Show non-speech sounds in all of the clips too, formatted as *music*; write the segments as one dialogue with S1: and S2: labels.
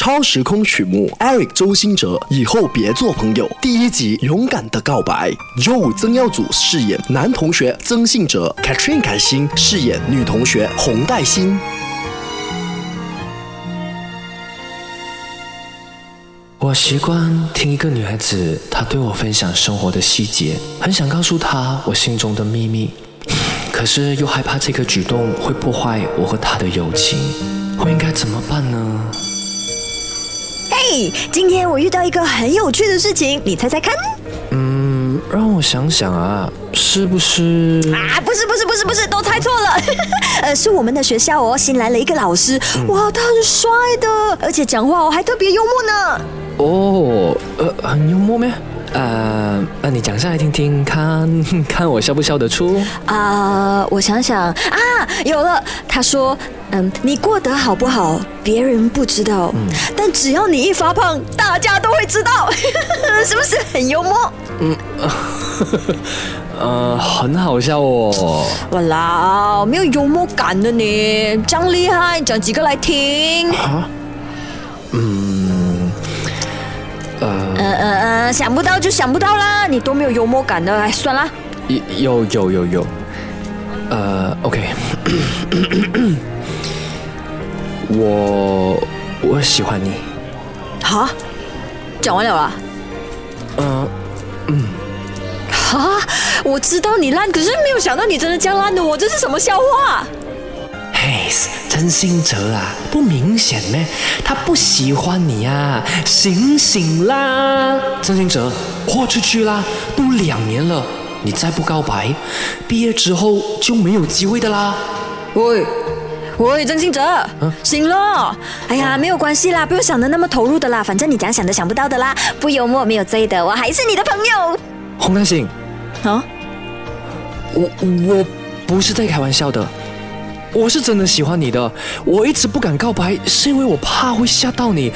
S1: 超时空曲目，Eric 周兴哲以后别做朋友。第一集勇敢的告白，Joe 曾耀祖饰演男同学曾信哲，Katrin 凯欣饰演女同学洪黛欣。
S2: 我习惯听一个女孩子，她对我分享生活的细节，很想告诉她我心中的秘密，可是又害怕这个举动会破坏我和她的友情，我应该怎么办呢？
S3: 嘿，今天我遇到一个很有趣的事情，你猜猜看？
S2: 嗯，让我想想啊，是不是？
S3: 啊，不是不是不是不是，都猜错了。*laughs* 呃，是我们的学校哦，新来了一个老师，哇，他很帅的，而且讲话哦还特别幽默呢。
S2: 哦，呃，很幽默咩？呃，那你讲下来听听，看 *laughs* 看我笑不笑得出？
S3: 啊、我想想啊，有了。他说，嗯，你过得好不好，别人不知道，但只要你一发胖，大家都会知道，*laughs* 是不是很幽默？*laughs*
S2: 呃，很好笑哦。
S3: 哇啦，没有幽默感的你，这样厉害，讲几个来听。
S2: 啊？嗯，呃，
S3: 呃呃呃，想不到就想不到啦，你都没有幽默感的，哎，算啦。
S2: 有有有有，呃，OK，我我喜欢你。
S3: 哈，讲完了啦。
S2: 嗯嗯、
S3: 哈，我知道你烂，可是没有想到你真的这样烂的我，这是什么笑话？
S2: 嘿，真心哲啊，不明显咩？他不喜欢你啊，醒醒啦！真心哲，豁出去啦，都两年了，你再不告白，毕业之后就没有机会的啦。
S3: 喂。喂，曾信哲，醒了！哎呀，没有关系啦，不用想的那么投入的啦，反正你怎样想都想不到的啦，不幽默没有罪的，我还是你的朋友。
S2: 洪大兴，
S3: 啊，
S2: 我我不是在开玩笑的，我是真的喜欢你的。我一直不敢告白，是因为我怕会吓到你，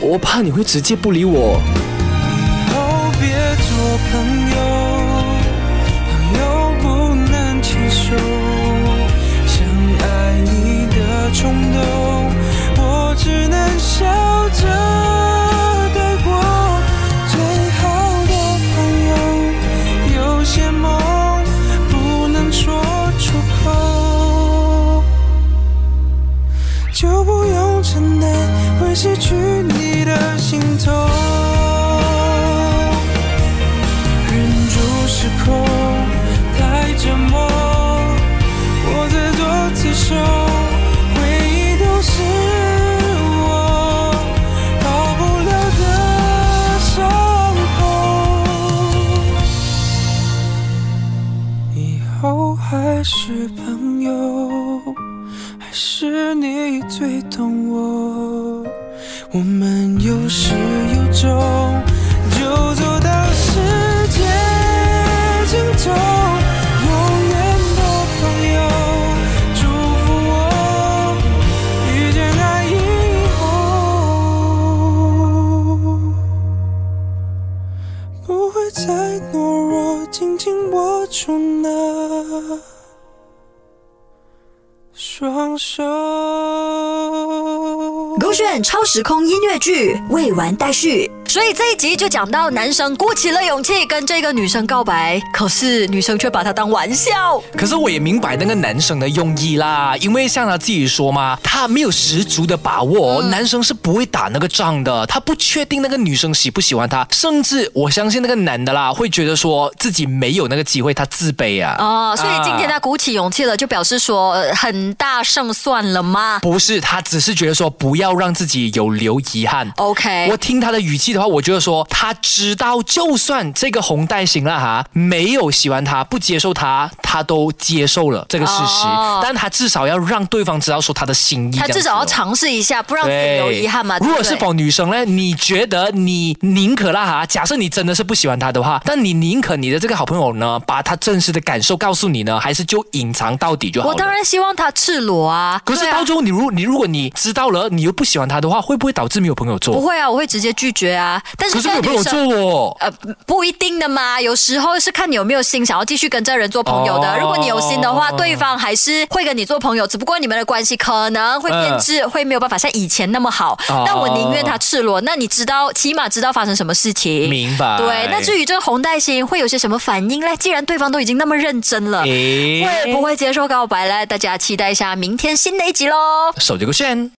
S2: 我怕你会直接不理我。
S4: 以后别做朋友，的心痛，忍住失控，太折磨，我自作自受，回忆都是我好不了的伤口，以后还是朋友。还是你最懂我，我们有始紧紧握住那。双手。
S3: 勾选超时空音乐剧未完待续，所以这一集就讲到男生鼓起了勇气跟这个女生告白，可是女生却把他当玩笑。
S5: 可是我也明白那个男生的用意啦，因为像他自己说嘛，他没有十足的把握，男生是不会打那个仗的，他不确定那个女生喜不喜欢他，甚至我相信那个男的啦，会觉得说自己没有那个机会，他自卑啊。
S3: 哦，所以今天
S5: 啊
S3: 他鼓起勇气了，就表示说呃很大胜算了吗
S5: 不是，他只是觉得说不要让自己有留遗憾。
S3: ？OK，
S5: 我听他的语气的话，我觉得说他知道，就算这个红带型了哈，没有喜欢他，不接受他，他都接受了这个事实。
S3: 哦
S5: 但他至少要让对方知道说他的心意。
S3: 他至少要尝试一下，不让自己有遗憾嘛。
S5: 如果是否女生呢？你觉得你宁可啦哈？假设你真的是不喜欢他的话，但你宁可你的这个好朋友呢，把他真实的感受告诉你呢，还是就隐藏到底就好了？
S3: 我当然希望他赤裸啊。
S5: 可是到最后，你如你如果你知道了，你又不喜欢他的话，会不会导致没有朋友做？
S3: 不会啊，我会直接拒绝啊。但是
S5: 可是没有做哦。
S3: 呃，不一定的嘛，有时候是看你有没有心想要继续跟这个人做朋友的。
S5: 哦
S3: 如果你有心的话，对方还是会跟你做朋友，只不过你们的关系可能会变质，会没有办法像以前那么好。但我宁愿他赤裸，那你知道，起码知道发生什么事情。
S5: 明白
S3: 对，那至于这个红带星会有些什么反应呢？既然对方都已经那么认真了，
S5: 诶
S3: 会不会接受告白呢？大家期待一下明天新的一集喽。
S5: 手机勾选。